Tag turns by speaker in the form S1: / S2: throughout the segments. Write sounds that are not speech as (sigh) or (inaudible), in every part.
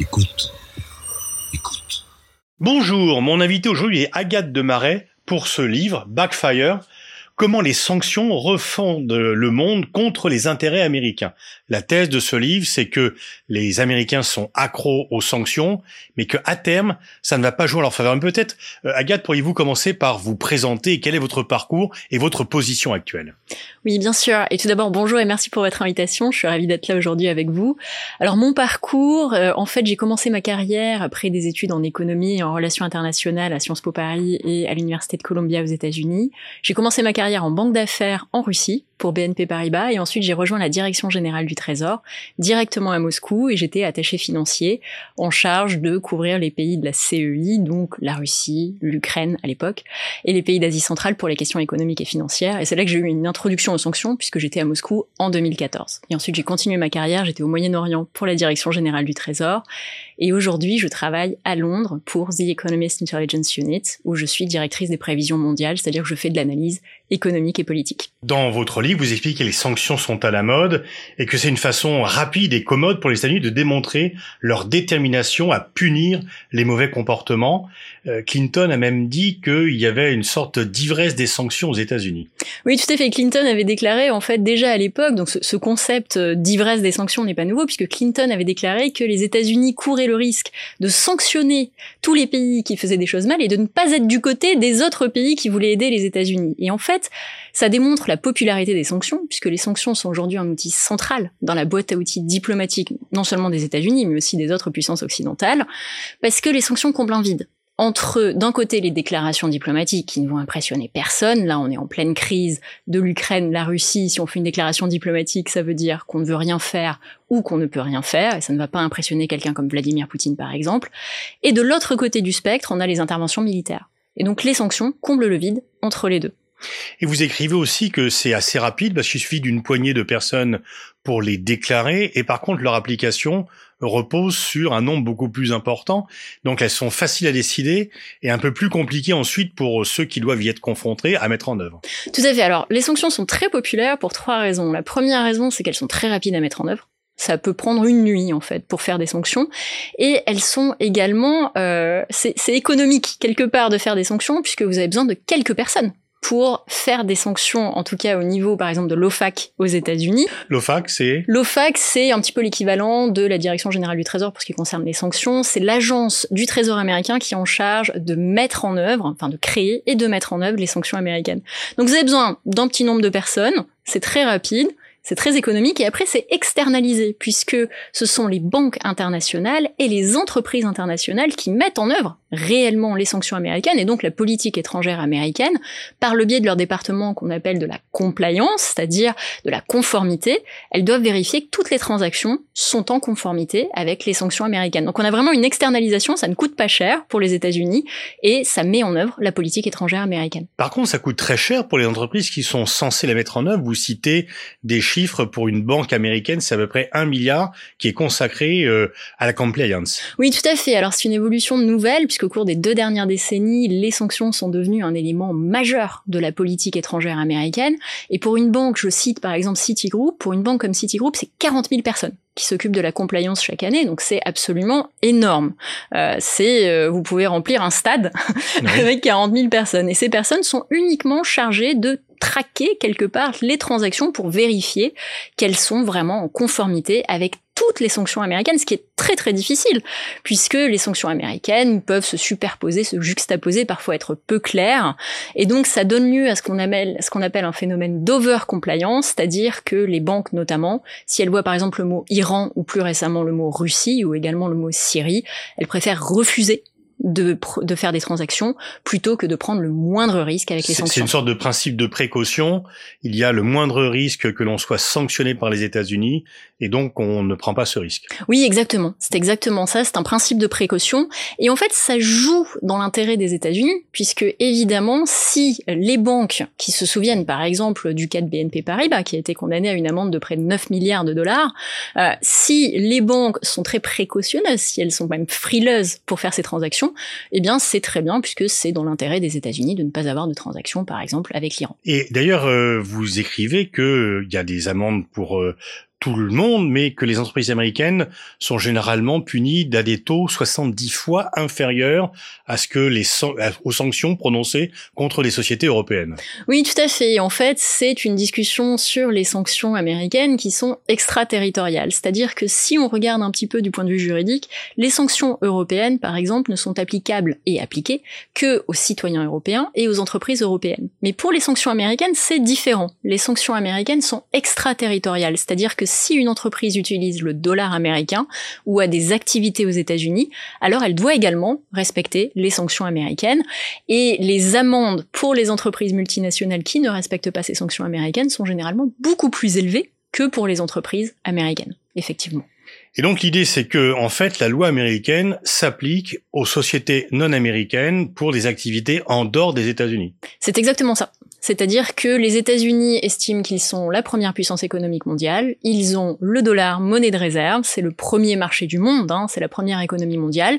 S1: Écoute. Écoute.
S2: Bonjour, mon invité aujourd'hui est Agathe de Marais pour ce livre, Backfire, Comment les sanctions refondent le monde contre les intérêts américains. La thèse de ce livre, c'est que les Américains sont accros aux sanctions, mais que à terme, ça ne va pas jouer en leur faveur. Peut-être, euh, Agathe, pourriez-vous commencer par vous présenter Quel est votre parcours et votre position actuelle?
S3: Oui, bien sûr. Et tout d'abord, bonjour et merci pour votre invitation. Je suis ravie d'être là aujourd'hui avec vous. Alors, mon parcours, euh, en fait, j'ai commencé ma carrière après des études en économie et en relations internationales à Sciences Po Paris et à l'Université de Columbia aux États-Unis. J'ai commencé ma carrière en banque d'affaires en Russie pour BNP Paribas et ensuite j'ai rejoint la direction générale du Trésor directement à Moscou et j'étais attaché financier en charge de couvrir les pays de la CEI, donc la Russie, l'Ukraine à l'époque, et les pays d'Asie centrale pour les questions économiques et financières. Et c'est là que j'ai eu une introduction aux sanctions puisque j'étais à Moscou en 2014. Et ensuite j'ai continué ma carrière, j'étais au Moyen-Orient pour la direction générale du Trésor et aujourd'hui je travaille à Londres pour The Economist Intelligence Unit où je suis directrice des prévisions mondiales, c'est-à-dire que je fais de l'analyse économique et politique.
S2: Dans votre vous expliquez que les sanctions sont à la mode et que c'est une façon rapide et commode pour les États-Unis de démontrer leur détermination à punir les mauvais comportements. Euh, Clinton a même dit qu'il y avait une sorte d'ivresse des sanctions aux États-Unis.
S3: Oui, tout à fait. Clinton avait déclaré, en fait, déjà à l'époque, donc ce, concept d'ivresse des sanctions n'est pas nouveau, puisque Clinton avait déclaré que les États-Unis couraient le risque de sanctionner tous les pays qui faisaient des choses mal et de ne pas être du côté des autres pays qui voulaient aider les États-Unis. Et en fait, ça démontre la popularité des sanctions, puisque les sanctions sont aujourd'hui un outil central dans la boîte à outils diplomatique, non seulement des États-Unis, mais aussi des autres puissances occidentales, parce que les sanctions comblent un vide entre d'un côté les déclarations diplomatiques qui ne vont impressionner personne, là on est en pleine crise de l'Ukraine, la Russie, si on fait une déclaration diplomatique, ça veut dire qu'on ne veut rien faire ou qu'on ne peut rien faire, et ça ne va pas impressionner quelqu'un comme Vladimir Poutine par exemple. Et de l'autre côté du spectre, on a les interventions militaires. Et donc les sanctions comblent le vide entre les deux.
S2: Et vous écrivez aussi que c'est assez rapide parce qu'il suffit d'une poignée de personnes pour les déclarer et par contre leur application repose sur un nombre beaucoup plus important. Donc elles sont faciles à décider et un peu plus compliquées ensuite pour ceux qui doivent y être confrontés à mettre en œuvre.
S3: Tout à fait. Alors les sanctions sont très populaires pour trois raisons. La première raison, c'est qu'elles sont très rapides à mettre en œuvre. Ça peut prendre une nuit en fait pour faire des sanctions et elles sont également euh, c'est économique quelque part de faire des sanctions puisque vous avez besoin de quelques personnes pour faire des sanctions, en tout cas au niveau, par exemple, de l'OFAC aux États-Unis.
S2: L'OFAC, c'est
S3: L'OFAC, c'est un petit peu l'équivalent de la Direction générale du Trésor pour ce qui concerne les sanctions. C'est l'agence du Trésor américain qui est en charge de mettre en œuvre, enfin de créer et de mettre en œuvre les sanctions américaines. Donc vous avez besoin d'un petit nombre de personnes, c'est très rapide, c'est très économique et après c'est externalisé puisque ce sont les banques internationales et les entreprises internationales qui mettent en œuvre réellement les sanctions américaines et donc la politique étrangère américaine par le biais de leur département qu'on appelle de la compliance, c'est-à-dire de la conformité. Elles doivent vérifier que toutes les transactions sont en conformité avec les sanctions américaines. Donc on a vraiment une externalisation, ça ne coûte pas cher pour les États-Unis et ça met en œuvre la politique étrangère américaine.
S2: Par contre, ça coûte très cher pour les entreprises qui sont censées la mettre en œuvre. Vous citez des chiffres pour une banque américaine, c'est à peu près un milliard qui est consacré euh, à la compliance.
S3: Oui, tout à fait. Alors c'est une évolution nouvelle puisque qu'au cours des deux dernières décennies, les sanctions sont devenues un élément majeur de la politique étrangère américaine. Et pour une banque, je cite par exemple Citigroup, pour une banque comme Citigroup, c'est 40 000 personnes qui s'occupent de la compliance chaque année, donc c'est absolument énorme. Euh, c'est, euh, vous pouvez remplir un stade (laughs) avec 40 000 personnes, et ces personnes sont uniquement chargées de traquer quelque part les transactions pour vérifier qu'elles sont vraiment en conformité avec toutes les sanctions américaines, ce qui est très très difficile, puisque les sanctions américaines peuvent se superposer, se juxtaposer, parfois être peu claires, et donc ça donne lieu à ce qu'on appelle, un phénomène d'over-compliance, c'est-à-dire que les banques notamment, si elles voient par exemple le mot Iran ou plus récemment le mot Russie ou également le mot Syrie, elles préfèrent refuser de, de faire des transactions plutôt que de prendre le moindre risque avec les sanctions.
S2: C'est une sorte de principe de précaution. Il y a le moindre risque que l'on soit sanctionné par les États-Unis et donc on ne prend pas ce risque.
S3: Oui, exactement. C'est exactement ça. C'est un principe de précaution et en fait ça joue dans l'intérêt des États-Unis puisque évidemment si les banques qui se souviennent par exemple du cas de BNP Paribas qui a été condamné à une amende de près de 9 milliards de dollars, euh, si les banques sont très précautionneuses, si elles sont même frileuses pour faire ces transactions, eh bien c'est très bien puisque c'est dans l'intérêt des États-Unis de ne pas avoir de transactions, par exemple, avec l'Iran.
S2: Et d'ailleurs, euh, vous écrivez qu'il euh, y a des amendes pour euh, tout le monde, mais que les entreprises américaines sont généralement punies d'à des taux 70 fois inférieurs à ce que les aux sanctions prononcées contre les sociétés européennes.
S3: Oui, tout à fait. En fait, c'est une discussion sur les sanctions américaines qui sont extraterritoriales. C'est-à-dire que si on regarde un petit peu du point de vue juridique, les sanctions européennes, par exemple, ne sont applicables et appliquées que aux citoyens européens et aux entreprises européennes. Mais pour les sanctions américaines, c'est différent. Les sanctions américaines sont extraterritoriales, c'est-à-dire que si une entreprise utilise le dollar américain ou a des activités aux États-Unis, alors elle doit également respecter les sanctions américaines. Et les amendes pour les entreprises multinationales qui ne respectent pas ces sanctions américaines sont généralement beaucoup plus élevées que pour les entreprises américaines, effectivement.
S2: Et donc l'idée c'est que en fait la loi américaine s'applique aux sociétés non américaines pour des activités en dehors des États-Unis.
S3: C'est exactement ça. C'est-à-dire que les États-Unis estiment qu'ils sont la première puissance économique mondiale, ils ont le dollar monnaie de réserve, c'est le premier marché du monde, hein, c'est la première économie mondiale.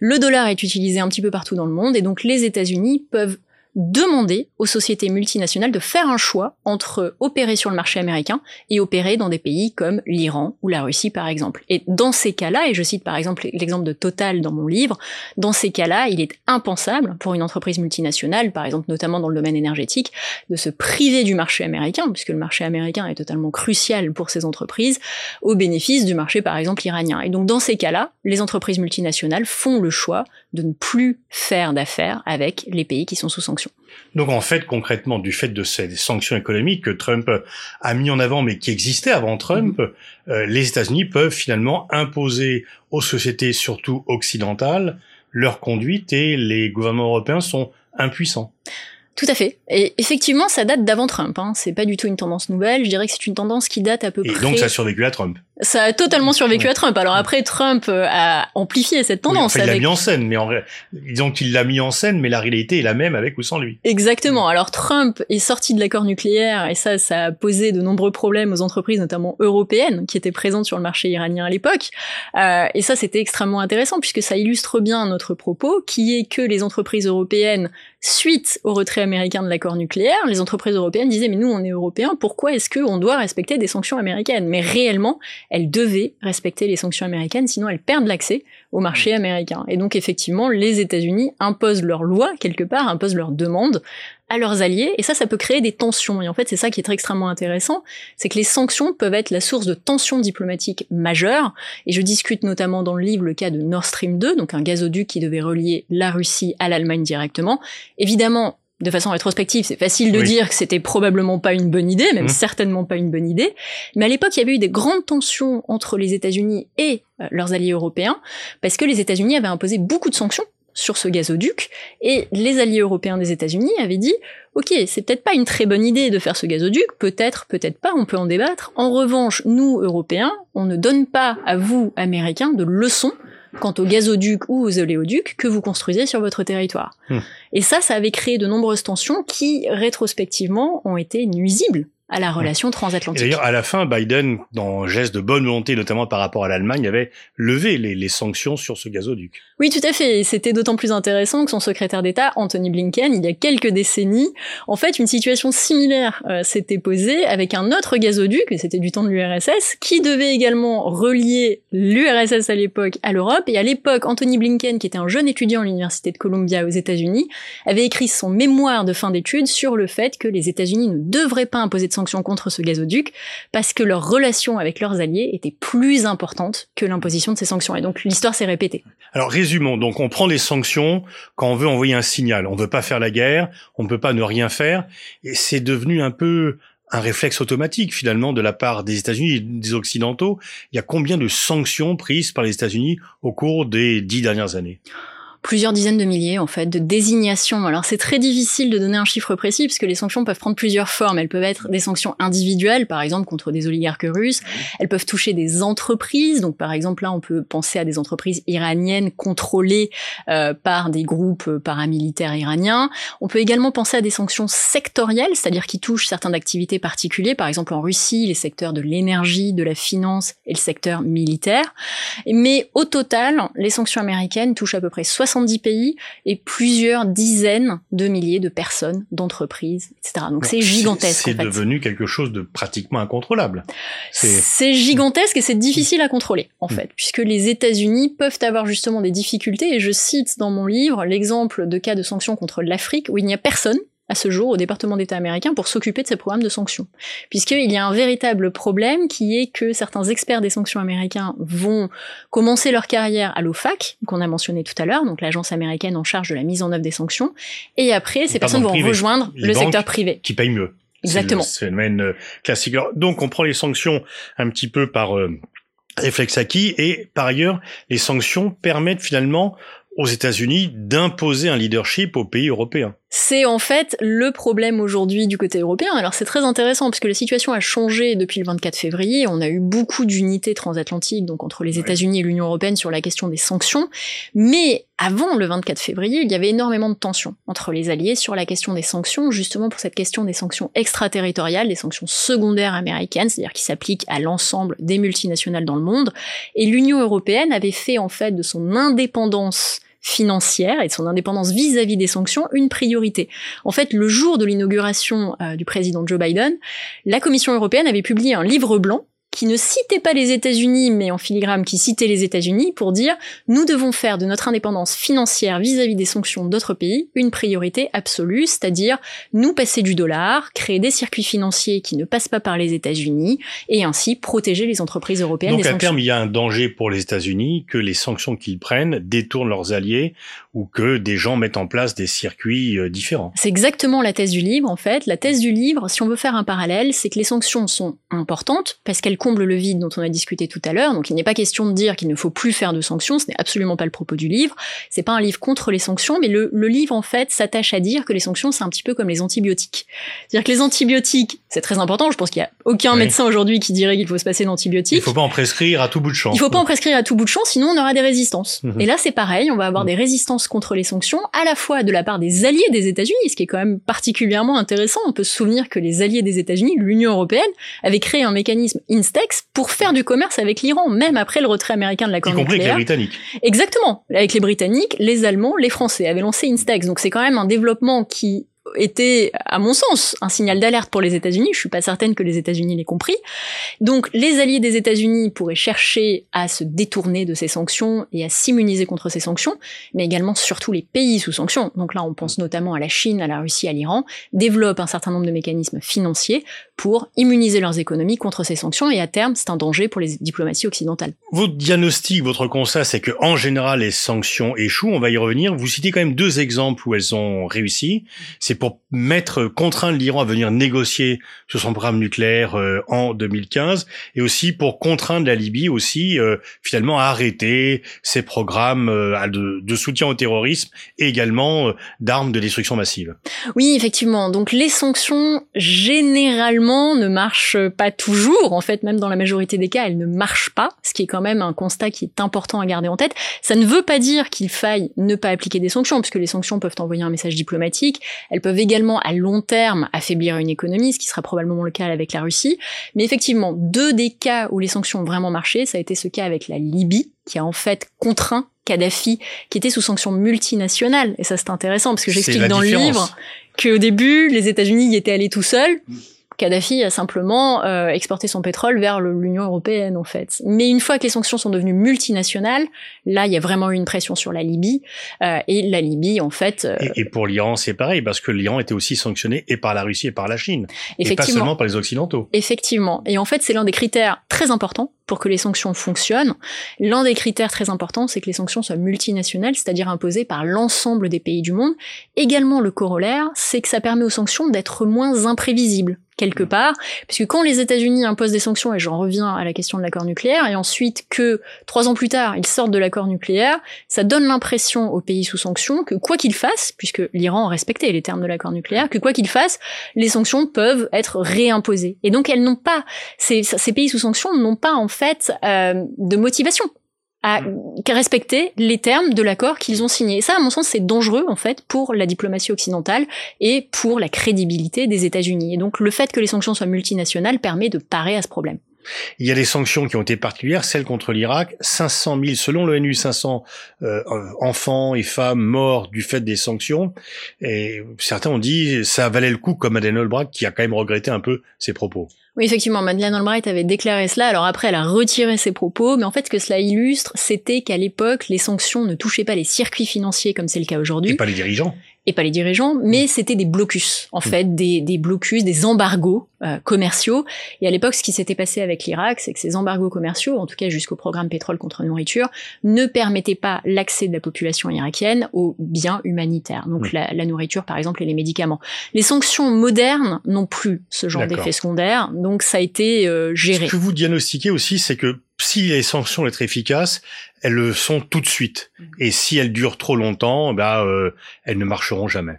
S3: Le dollar est utilisé un petit peu partout dans le monde et donc les États-Unis peuvent demander aux sociétés multinationales de faire un choix entre opérer sur le marché américain et opérer dans des pays comme l'Iran ou la Russie par exemple. Et dans ces cas-là, et je cite par exemple l'exemple de Total dans mon livre, dans ces cas-là, il est impensable pour une entreprise multinationale, par exemple notamment dans le domaine énergétique, de se priver du marché américain, puisque le marché américain est totalement crucial pour ces entreprises, au bénéfice du marché par exemple iranien. Et donc dans ces cas-là, les entreprises multinationales font le choix de ne plus faire d'affaires avec les pays qui sont sous sanction.
S2: Donc en fait, concrètement, du fait de ces sanctions économiques que Trump a mis en avant, mais qui existaient avant Trump, mhm. euh, les États-Unis peuvent finalement imposer aux sociétés, surtout occidentales, leur conduite et les gouvernements européens sont impuissants.
S3: Tout à fait. Et effectivement, ça date d'avant Trump. Hein. C'est pas du tout une tendance nouvelle. Je dirais que c'est une tendance qui date à peu
S2: près.
S3: Et
S2: donc ça a survécu à Trump.
S3: Ça a totalement survécu à Trump. Alors après, Trump euh, a amplifié cette tendance.
S2: il l'a mis en scène, mais en vrai, disons qu'il l'a mis en scène, mais la réalité est la même avec ou sans lui.
S3: Exactement. Alors Trump est sorti de l'accord nucléaire et ça, ça a posé de nombreux problèmes aux entreprises, notamment européennes, qui étaient présentes sur le marché iranien à l'époque. Euh, et ça, c'était extrêmement intéressant puisque ça illustre bien notre propos, qui est que les entreprises européennes, suite au retrait américain de l'accord nucléaire, les entreprises européennes disaient mais nous, on est européens, pourquoi est-ce qu'on doit respecter des sanctions américaines? Mais réellement, elles devaient respecter les sanctions américaines, sinon elles perdent l'accès au marché américain. Et donc effectivement, les États-Unis imposent leurs lois quelque part, imposent leurs demandes à leurs alliés, et ça, ça peut créer des tensions. Et en fait, c'est ça qui est extrêmement intéressant, c'est que les sanctions peuvent être la source de tensions diplomatiques majeures, et je discute notamment dans le livre le cas de Nord Stream 2, donc un gazoduc qui devait relier la Russie à l'Allemagne directement. Évidemment, de façon rétrospective, c'est facile de dire que c'était probablement pas une bonne idée, même mmh. certainement pas une bonne idée. Mais à l'époque, il y avait eu des grandes tensions entre les États-Unis et euh, leurs alliés européens, parce que les États-Unis avaient imposé beaucoup de sanctions sur ce gazoduc, et les alliés européens des États-Unis avaient dit Ok, c'est peut-être pas une très bonne idée de faire ce gazoduc, peut-être, peut-être pas, on peut en débattre. En revanche, nous, Européens, on ne donne pas à vous, Américains, de leçons quant aux gazoducs ou aux oléoducs que vous construisez sur votre territoire. Hmm. Et ça, ça avait créé de nombreuses tensions qui, rétrospectivement, ont été nuisibles à la relation transatlantique.
S2: D'ailleurs, à la fin, Biden, dans geste de bonne volonté, notamment par rapport à l'Allemagne, avait levé les, les, sanctions sur ce gazoduc.
S3: Oui, tout à fait. C'était d'autant plus intéressant que son secrétaire d'État, Anthony Blinken, il y a quelques décennies, en fait, une situation similaire euh, s'était posée avec un autre gazoduc, et c'était du temps de l'URSS, qui devait également relier l'URSS à l'époque à l'Europe. Et à l'époque, Anthony Blinken, qui était un jeune étudiant à l'université de Columbia aux États-Unis, avait écrit son mémoire de fin d'études sur le fait que les États-Unis ne devraient pas imposer de sanctions contre ce gazoduc parce que leur relation avec leurs alliés était plus importante que l'imposition de ces sanctions. Et donc l'histoire s'est répétée.
S2: Alors résumons, donc on prend les sanctions quand on veut envoyer un signal. On veut pas faire la guerre, on ne peut pas ne rien faire, et c'est devenu un peu un réflexe automatique finalement de la part des États-Unis et des Occidentaux. Il y a combien de sanctions prises par les États-Unis au cours des dix dernières années?
S3: Plusieurs dizaines de milliers en fait de désignations. Alors c'est très difficile de donner un chiffre précis puisque les sanctions peuvent prendre plusieurs formes. Elles peuvent être des sanctions individuelles, par exemple contre des oligarques russes. Elles peuvent toucher des entreprises. Donc par exemple là on peut penser à des entreprises iraniennes contrôlées euh, par des groupes paramilitaires iraniens. On peut également penser à des sanctions sectorielles, c'est-à-dire qui touchent certaines activités particulières. Par exemple en Russie les secteurs de l'énergie, de la finance et le secteur militaire. Mais au total les sanctions américaines touchent à peu près 60 70 pays et plusieurs dizaines de milliers de personnes, d'entreprises, etc. Donc c'est gigantesque.
S2: C'est devenu quelque chose de pratiquement incontrôlable.
S3: C'est gigantesque et c'est difficile à contrôler, en mm. fait, puisque les États-Unis peuvent avoir justement des difficultés. Et je cite dans mon livre l'exemple de cas de sanctions contre l'Afrique où il n'y a personne à ce jour au département d'État américain pour s'occuper de ces programmes de sanctions. Puisqu'il y a un véritable problème qui est que certains experts des sanctions américains vont commencer leur carrière à l'OFAC, qu'on a mentionné tout à l'heure, donc l'agence américaine en charge de la mise en œuvre des sanctions, et après ces personnes vont rejoindre le secteur privé.
S2: Qui paye mieux.
S3: Exactement.
S2: C'est le phénomène euh, classique. donc on prend les sanctions un petit peu par euh, réflexe acquis et par ailleurs les sanctions permettent finalement aux États-Unis d'imposer un leadership aux pays européens.
S3: C'est en fait le problème aujourd'hui du côté européen. Alors c'est très intéressant parce que la situation a changé depuis le 24 février. On a eu beaucoup d'unités transatlantiques, donc entre les États-Unis et l'Union européenne sur la question des sanctions. Mais avant le 24 février, il y avait énormément de tensions entre les alliés sur la question des sanctions, justement pour cette question des sanctions extraterritoriales, des sanctions secondaires américaines, c'est-à-dire qui s'appliquent à l'ensemble des multinationales dans le monde. Et l'Union européenne avait fait en fait de son indépendance financière et de son indépendance vis-à-vis des sanctions une priorité. En fait, le jour de l'inauguration euh, du président Joe Biden, la Commission européenne avait publié un livre blanc qui ne citait pas les États-Unis, mais en filigrane qui citait les États-Unis pour dire nous devons faire de notre indépendance financière vis-à-vis des sanctions d'autres pays une priorité absolue, c'est-à-dire nous passer du dollar, créer des circuits financiers qui ne passent pas par les États-Unis et ainsi protéger les entreprises européennes
S2: Donc
S3: des
S2: à terme, il y a un danger pour les États-Unis que les sanctions qu'ils prennent détournent leurs alliés ou que des gens mettent en place des circuits euh, différents.
S3: C'est exactement la thèse du livre en fait. La thèse du livre, si on veut faire un parallèle, c'est que les sanctions sont importantes parce qu'elles comble le vide dont on a discuté tout à l'heure. Donc il n'est pas question de dire qu'il ne faut plus faire de sanctions, ce n'est absolument pas le propos du livre. C'est pas un livre contre les sanctions, mais le, le livre en fait s'attache à dire que les sanctions c'est un petit peu comme les antibiotiques. C'est-à-dire que les antibiotiques, c'est très important. Je pense qu'il y a aucun médecin aujourd'hui qui dirait qu'il faut se passer d'antibiotiques. Il
S2: faut pas en prescrire à tout bout de champ.
S3: Il faut pas en prescrire à tout bout de champ, sinon on aura des résistances. Mhm. Et là c'est pareil, on va avoir mhm. des résistances contre les sanctions, à la fois de la part des alliés des États-Unis, ce qui est quand même particulièrement intéressant. On peut se souvenir que les alliés des États-Unis, l'Union européenne, avaient créé un mécanisme Instex pour faire du commerce avec l'Iran, même après le retrait américain de l'accord nucléaire.
S2: Y compris avec les Britanniques.
S3: Exactement. Avec les Britanniques, les Allemands, les Français avaient lancé Instex. Donc c'est quand même un développement qui était, à mon sens, un signal d'alerte pour les États-Unis. Je suis pas certaine que les États-Unis l'aient compris. Donc, les alliés des États-Unis pourraient chercher à se détourner de ces sanctions et à s'immuniser contre ces sanctions, mais également surtout les pays sous sanctions. Donc là, on pense notamment à la Chine, à la Russie, à l'Iran, développent un certain nombre de mécanismes financiers pour immuniser leurs économies contre ces sanctions et à terme, c'est un danger pour les diplomaties occidentales.
S2: Votre diagnostic, votre constat, c'est que en général, les sanctions échouent. On va y revenir. Vous citez quand même deux exemples où elles ont réussi. C'est pour mettre, contraindre l'Iran à venir négocier sur son programme nucléaire euh, en 2015 et aussi pour contraindre la Libye aussi euh, finalement à arrêter ses programmes euh, de, de, soutien au terrorisme et également d'armes de destruction massive.
S3: Oui, effectivement. Donc les sanctions généralement ne marchent pas toujours. En fait, même dans la majorité des cas, elles ne marchent pas, ce qui est quand même un constat qui est important à garder en tête. Ça ne veut pas dire qu'il faille ne pas appliquer des sanctions, puisque les sanctions peuvent envoyer un message diplomatique. Elles peuvent également à long terme affaiblir une économie, ce qui sera probablement le cas avec la Russie. Mais effectivement, deux des cas où les sanctions ont vraiment marché, ça a été ce cas avec la Libye, qui a en fait contraint Kadhafi, qui était sous sanctions multinationales. Et ça, c'est intéressant, parce que j'explique dans le livre qu'au début, les États-Unis y étaient allés tout seuls. Kadhafi a simplement euh, exporté son pétrole vers l'Union européenne en fait. Mais une fois que les sanctions sont devenues multinationales, là il y a vraiment eu une pression sur la Libye euh, et la Libye en fait.
S2: Euh, et, pour l'Iran c'est pareil parce que l'Iran était aussi sanctionné et par la Russie et par la Chine, et pas seulement par les occidentaux.
S3: Effectivement. Et en fait c'est l'un des critères très importants pour que les sanctions fonctionnent. L'un des critères très importants, c'est que les sanctions soient multinationales, c'est-à-dire imposées par l'ensemble des pays du monde. Également, le corollaire, c'est que ça permet aux sanctions d'être moins imprévisibles quelque mm. part, puisque quand les États-Unis imposent des sanctions, et j'en reviens à la question de l'accord nucléaire, et ensuite que trois ans plus tard ils sortent de l'accord nucléaire, ça donne l'impression aux pays sous sanctions que quoi qu'ils fassent, puisque l'Iran a respecté les termes de l'accord nucléaire, que quoi qu'ils fassent, les sanctions peuvent être réimposées. Et donc elles n'ont pas, ces, ces pays sous sanctions n'ont pas en fait euh, de motivation à respecter les termes de l'accord qu'ils ont signé. ça, à mon sens, c'est dangereux en fait pour la diplomatie occidentale et pour la crédibilité des États-Unis. Et donc, le fait que les sanctions soient multinationales permet de parer à ce problème.
S2: Il y a des sanctions qui ont été particulières, celles contre l'Irak, 500 000, selon l'ONU, 500 euh, enfants et femmes morts du fait des sanctions. Et certains ont dit ça valait le coup, comme Madeleine Albright, qui a quand même regretté un peu ses propos.
S3: Oui, effectivement, Madeleine Albright avait déclaré cela. Alors après, elle a retiré ses propos, mais en fait, ce que cela illustre, c'était qu'à l'époque, les sanctions ne touchaient pas les circuits financiers comme c'est le cas aujourd'hui.
S2: Et pas les dirigeants
S3: et pas les dirigeants, mais mm. c'était des blocus, en mm. fait, des, des blocus, des embargos euh, commerciaux. Et à l'époque, ce qui s'était passé avec l'Irak, c'est que ces embargos commerciaux, en tout cas jusqu'au programme pétrole contre nourriture, ne permettaient pas l'accès de la population irakienne aux biens humanitaires, donc mm. la, la, nourriture par exemple et les médicaments. Les sanctions modernes n'ont plus ce genre d'effet secondaire, donc ça a été euh, géré.
S2: Ce que vous diagnostiquez aussi, c'est que si les sanctions sont efficaces, elles le sont tout de suite. Mm. Et si elles durent trop longtemps, bah, euh, elles ne marcheront jamais.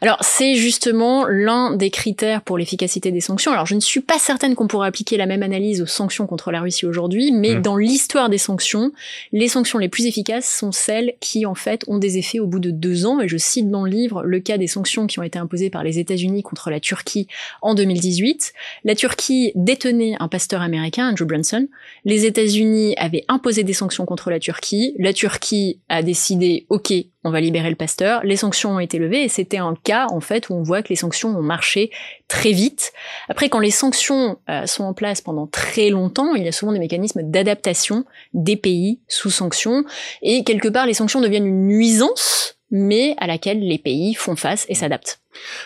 S3: Alors c'est justement l'un des critères pour l'efficacité des sanctions. Alors je ne suis pas certaine qu'on pourrait appliquer la même analyse aux sanctions contre la Russie aujourd'hui, mais mm. dans l'histoire des sanctions, les sanctions les plus efficaces sont celles qui en fait ont des effets au bout de deux ans. Et je cite dans le livre le cas des sanctions qui ont été imposées par les États-Unis contre la Turquie en 2018. La Turquie détenait un pasteur américain, Andrew Brunson. Les États-Unis avaient imposé des sanctions contre la Turquie. La Turquie a décidé, ok, on va libérer le pasteur. Les sanctions ont été levées et c'était un cas en fait où on voit que les sanctions ont marché très vite. Après, quand les sanctions euh, sont en place pendant très longtemps, il y a souvent des mécanismes d'adaptation des pays sous sanctions et quelque part les sanctions deviennent une nuisance mais à laquelle les pays font face et s'adaptent.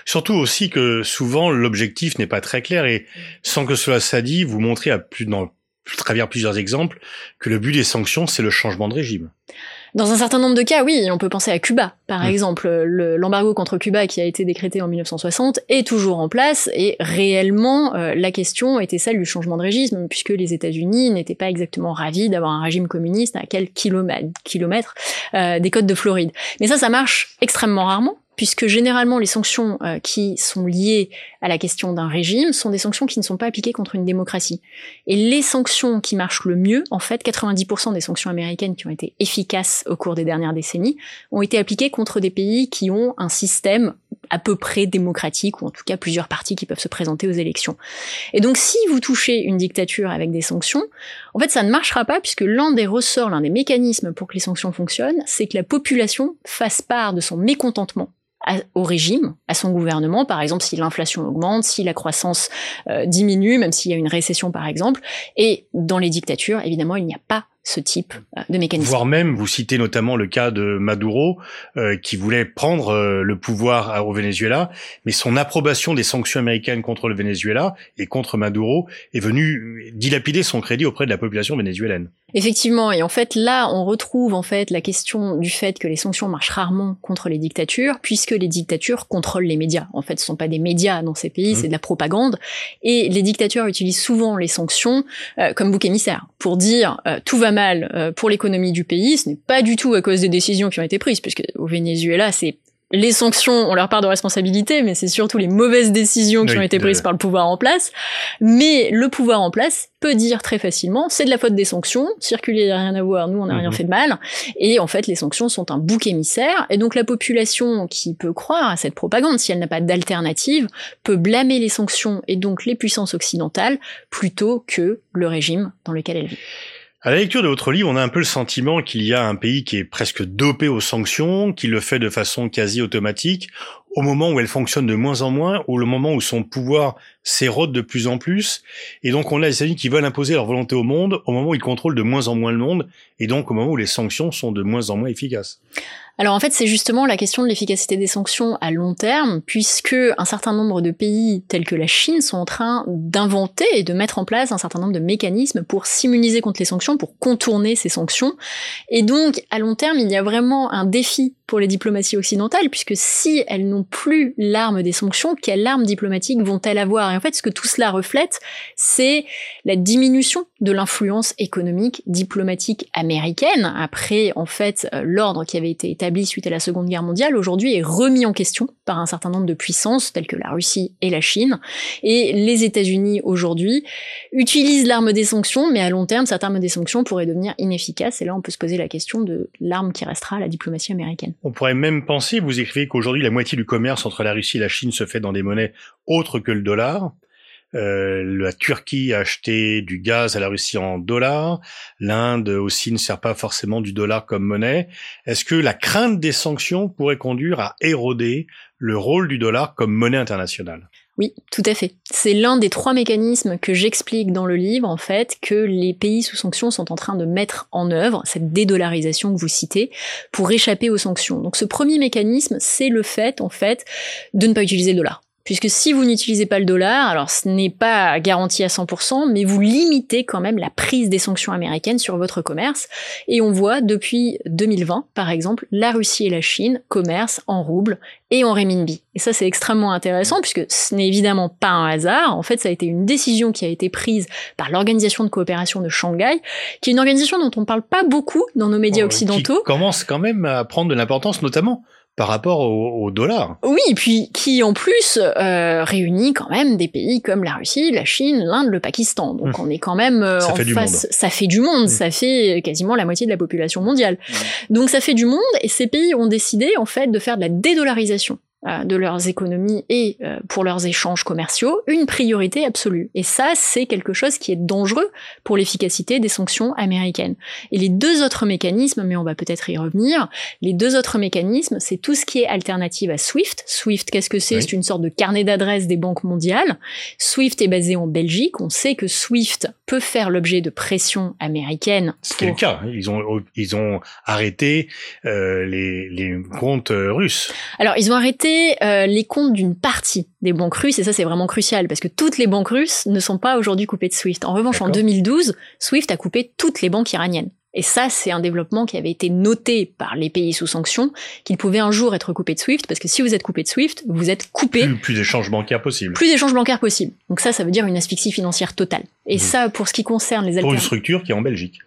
S2: Surtout aussi que souvent l'objectif n'est pas très clair et sans que cela soit dit, vous montrez à plus dans à travers plusieurs exemples, que le but des sanctions, c'est le changement de régime.
S3: Dans un certain nombre de cas, oui, on peut penser à Cuba, par mmh. exemple. L'embargo contre Cuba qui a été décrété en 1960 est toujours en place et réellement, euh, la question était celle du changement de régime, puisque les États-Unis n'étaient pas exactement ravis d'avoir un régime communiste à quelques kilomètres, euh, des côtes de Floride. Mais ça, ça marche extrêmement rarement puisque généralement les sanctions euh, qui sont liées à la question d'un régime sont des sanctions qui ne sont pas appliquées contre une démocratie. Et les sanctions qui marchent le mieux, en fait, 90% des sanctions américaines qui ont été efficaces au cours des dernières décennies, ont été appliquées contre des pays qui ont un système à peu près démocratique, ou en tout cas plusieurs partis qui peuvent se présenter aux élections. Et donc si vous touchez une dictature avec des sanctions, en fait ça ne marchera pas puisque l'un des ressorts, l'un des mécanismes pour que les sanctions fonctionnent, c'est que la population fasse part de son mécontentement au régime, à son gouvernement, par exemple si l'inflation augmente, si la croissance euh, diminue, même s'il y a une récession par exemple. Et dans les dictatures, évidemment, il n'y a pas ce type euh, de mécanisme.
S2: Voire même, vous citez notamment le cas de Maduro, euh, qui voulait prendre euh, le pouvoir au Venezuela, mais son approbation des sanctions américaines contre le Venezuela et contre Maduro est venue dilapider son crédit auprès de la population vénézuélienne.
S3: Effectivement, et en fait là, on retrouve en fait la question du fait que les sanctions marchent rarement contre les dictatures, puisque les dictatures contrôlent les médias. En fait, ce sont pas des médias dans ces pays, mmh. c'est de la propagande, et les dictatures utilisent souvent les sanctions comme bouc émissaire pour dire tout va mal euh, pour l'économie du pays, ce n'est pas du tout à cause des décisions qui ont été prises, puisque au Venezuela, c'est les sanctions ont leur part de responsabilité, mais c'est surtout les mauvaises décisions qui ont été prises par le pouvoir en place. Mais le pouvoir en place peut dire très facilement, c'est de la faute des sanctions, circuler, a rien à voir, nous on n'a rien mhm. fait de mal. Et en fait, les sanctions sont un bouc émissaire. Et donc la population qui peut croire à cette propagande, si elle n'a pas d'alternative, peut blâmer les sanctions et donc les puissances occidentales plutôt que le régime dans lequel elle vit.
S2: À la lecture de votre livre, on a un peu le sentiment qu'il y a un pays qui est presque dopé aux sanctions, qui le fait de façon quasi automatique, au moment où elles fonctionnent de moins en moins, ou le moment où son pouvoir s'érode de plus en plus. Et donc on a les États-Unis qui veulent imposer leur volonté au monde, au moment où ils contrôlent de moins en moins le monde, et donc au moment où les sanctions sont de moins en moins efficaces.
S3: Alors en fait, c'est justement la question de l'efficacité des sanctions à long terme, puisque un certain nombre de pays tels que la Chine sont en train d'inventer et de mettre en place un certain nombre de mécanismes pour s'immuniser contre les sanctions, pour contourner ces sanctions. Et donc, à long terme, il y a vraiment un défi pour les diplomaties occidentales, puisque si elles n'ont plus l'arme des sanctions, quelle arme diplomatique vont-elles avoir? Et en fait, ce que tout cela reflète, c'est la diminution de l'influence économique diplomatique américaine. Après, en fait, euh, l'ordre qui avait été établi suite à la Seconde Guerre mondiale, aujourd'hui est remis en question par un certain nombre de puissances, telles que la Russie et la Chine. Et les États-Unis, aujourd'hui, utilisent l'arme des sanctions, mais à long terme, cette arme des sanctions pourrait devenir inefficace. Et là, on peut se poser la question de l'arme qui restera à la diplomatie américaine.
S2: On pourrait même penser, vous écrivez qu'aujourd'hui la moitié du commerce entre la Russie et la Chine se fait dans des monnaies autres que le dollar. Euh, la Turquie a acheté du gaz à la Russie en dollars. L'Inde aussi ne sert pas forcément du dollar comme monnaie. Est-ce que la crainte des sanctions pourrait conduire à éroder le rôle du dollar comme monnaie internationale?
S3: Oui, tout à fait. C'est l'un des trois mécanismes que j'explique dans le livre, en fait, que les pays sous sanctions sont en train de mettre en œuvre, cette dédollarisation que vous citez, pour échapper aux sanctions. Donc ce premier mécanisme, c'est le fait, en fait, de ne pas utiliser le dollar. Puisque si vous n'utilisez pas le dollar, alors ce n'est pas garanti à 100%, mais vous limitez quand même la prise des sanctions américaines sur votre commerce. Et on voit depuis 2020, par exemple, la Russie et la Chine commercent en roubles et en renminbi. Et ça, c'est extrêmement intéressant puisque ce n'est évidemment pas un hasard. En fait, ça a été une décision qui a été prise par l'Organisation de coopération de Shanghai, qui est une organisation dont on ne parle pas beaucoup dans nos médias occidentaux.
S2: Qui commence quand même à prendre de l'importance, notamment par rapport au, dollar.
S3: Oui, et puis qui en plus euh, réunit quand même des pays comme la Russie, la Chine, l'Inde, le Pakistan. Donc hum. on est quand même euh,
S2: ça
S3: en
S2: fait du
S3: face. Ça fait du monde. Hum. Ça fait quasiment la moitié de la population mondiale. Hum. Donc ça fait du monde, et ces pays ont décidé en fait de faire de la dédollarisation euh, de leurs économies et euh, pour leurs échanges commerciaux une priorité absolue. Et ça, c'est quelque chose qui est dangereux pour l'efficacité des sanctions américaines. Et les deux autres mécanismes, mais on va peut-être y revenir, les deux autres mécanismes, c'est tout ce qui est alternative à SWIFT. SWIFT, qu'est-ce que c'est? C'est une sorte de carnet d'adresses des banques mondiales. SWIFT est basé en Belgique. On sait que SWIFT peut faire l'objet de pression américaine.
S2: C'était le cas. Ils ont, ils ont arrêté euh, les, les comptes russes.
S3: Alors, ils ont arrêté euh, les comptes d'une partie des banques russes, et ça c'est vraiment crucial, parce que toutes les banques russes ne sont pas aujourd'hui coupées de SWIFT. En revanche, en 2012, SWIFT a coupé toutes les banques iraniennes. Et ça, c'est un développement qui avait été noté par les pays sous sanctions, qu'ils pouvaient un jour être coupés de SWIFT, parce que si vous êtes coupé de SWIFT, vous êtes coupé.
S2: Plus, plus d'échanges bancaires possibles.
S3: Plus d'échanges bancaires possibles. Donc ça, ça veut dire une asphyxie financière totale. Et mmh. ça, pour ce qui concerne les
S2: Pour une structure qui est en Belgique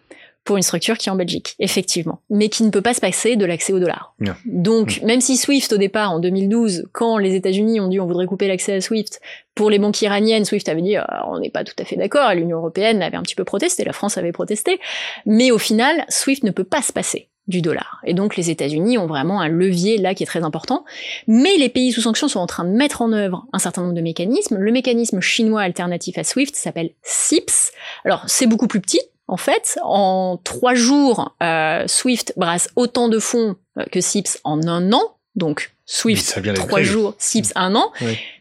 S3: pour une structure qui est en Belgique, effectivement, mais qui ne peut pas se passer de l'accès au dollar. Donc, mm. même si SWIFT au départ, en 2012, quand les États-Unis ont dit on voudrait couper l'accès à SWIFT, pour les banques iraniennes, SWIFT avait dit ah, on n'est pas tout à fait d'accord, et l'Union européenne avait un petit peu protesté, la France avait protesté, mais au final, SWIFT ne peut pas se passer du dollar. Et donc les États-Unis ont vraiment un levier là qui est très important. Mais les pays sous sanctions sont en train de mettre en œuvre un certain nombre de mécanismes. Le mécanisme chinois alternatif à SWIFT s'appelle SIPS. Alors c'est beaucoup plus petit, en fait, en trois jours, euh, Swift brasse autant de fonds euh, que SIPS en un an. Donc Swift trois jours, SIPS un an.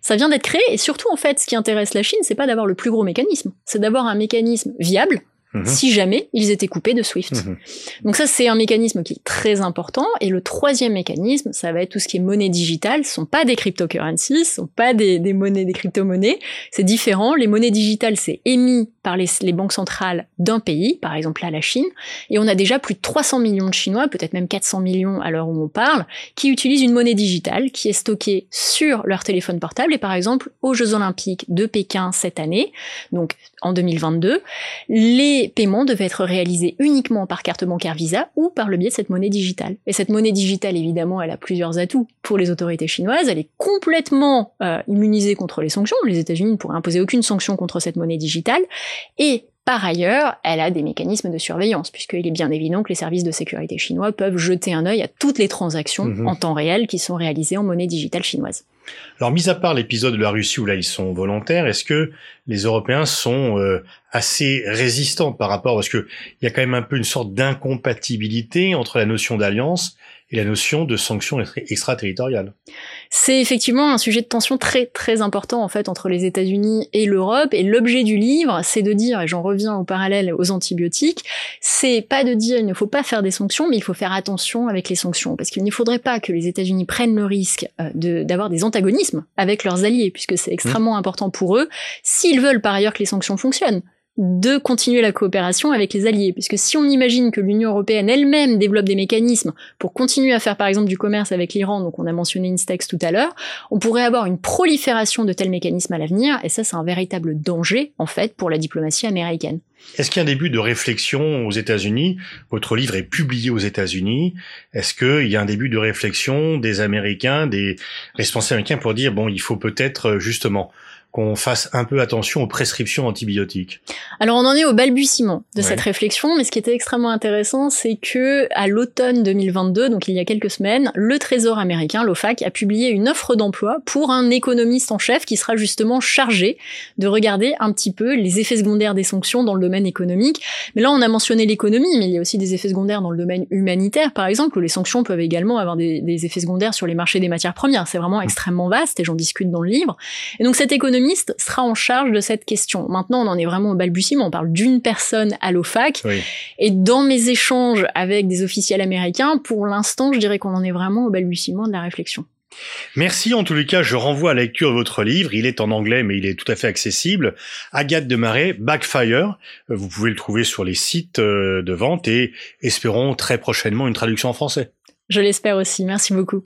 S3: Ça vient d'être créé et surtout en fait, ce qui intéresse la Chine, c'est pas d'avoir le plus gros mécanisme, c'est d'avoir un mécanisme viable Mhm. si jamais ils étaient coupés de Swift. Mhm. Donc ça, c'est un mécanisme qui est très important. Et le troisième mécanisme, ça va être tout ce qui est monnaie digitale. Ce sont pas des cryptocurrencies, ce sont pas des, des monnaies, des crypto-monnaies. C'est différent. Les monnaies digitales, c'est émis par les, les banques centrales d'un pays, par exemple là la Chine. Et on a déjà plus de 300 millions de Chinois, peut-être même 400 millions à l'heure où on parle, qui utilisent une monnaie digitale qui est stockée sur leur téléphone portable. Et par exemple, aux Jeux Olympiques de Pékin cette année, donc en 2022, les paiements devaient être réalisés uniquement par carte bancaire Visa ou par le biais de cette monnaie digitale. Et cette monnaie digitale, évidemment, elle a plusieurs atouts pour les autorités chinoises. Elle est complètement euh, immunisée contre les sanctions. Les États-Unis ne pourraient imposer aucune sanction contre cette monnaie digitale. Et par ailleurs, elle a des mécanismes de surveillance, puisqu'il est bien évident que les services de sécurité chinois peuvent jeter un œil à toutes les transactions mhm. en temps réel qui sont réalisées en monnaie digitale chinoise.
S2: Alors, mis à part l'épisode de la Russie où là ils sont volontaires, est-ce que les Européens sont euh, assez résistants par rapport, parce que il y a quand même un peu une sorte d'incompatibilité entre la notion d'alliance et la notion de sanctions extraterritoriales.
S3: C'est effectivement un sujet de tension très très important en fait entre les États-Unis et l'Europe et l'objet du livre, c'est de dire et j'en reviens au parallèle aux antibiotiques, c'est pas de dire il ne faut pas faire des sanctions mais il faut faire attention avec les sanctions parce qu'il ne faudrait pas que les États-Unis prennent le risque euh, de d'avoir des antagonismes avec leurs alliés puisque c'est extrêmement mmh. important pour eux s'ils veulent par ailleurs que les sanctions fonctionnent de continuer la coopération avec les alliés. Puisque si on imagine que l'Union européenne elle-même développe des mécanismes pour continuer à faire par exemple du commerce avec l'Iran, donc on a mentionné Instex tout à l'heure, on pourrait avoir une prolifération de tels mécanismes à l'avenir, et ça c'est un véritable danger en fait pour la diplomatie américaine.
S2: Est-ce qu'il y a un début de réflexion aux États-Unis? Votre livre est publié aux États-Unis. Est-ce qu'il y a un début de réflexion des Américains, des responsables américains pour dire bon, il faut peut-être justement qu'on fasse un peu attention aux prescriptions antibiotiques
S3: Alors on en est au balbutiement de cette réflexion, mais ce qui était extrêmement intéressant, c'est que à l'automne 2022, donc il y a quelques semaines, le Trésor américain, l'OFAC, a publié une offre d'emploi pour un économiste en chef qui sera justement chargé de regarder un petit peu les effets secondaires des sanctions dans le domaine économique. Mais là on a mentionné l'économie, mais il y a aussi des effets secondaires dans le domaine humanitaire, par exemple, où les sanctions peuvent également avoir des, des effets secondaires sur les marchés des matières premières. C'est vraiment mmh. extrêmement vaste et j'en discute dans le livre. Et donc cet économiste sera en charge de cette question. Maintenant, on en est vraiment au balbutiement. On parle d'une personne à l'OFAC. Et dans mes échanges avec des officiels américains, pour l'instant, je dirais qu'on en est vraiment au balbutiement de la réflexion.
S2: Merci en tous les cas, je renvoie à la lecture de votre livre, il est en anglais mais il est tout à fait accessible. Agathe de Marais, Backfire, vous pouvez le trouver sur les sites euh, de vente et espérons très prochainement une traduction en français.
S3: Je l'espère aussi, merci beaucoup.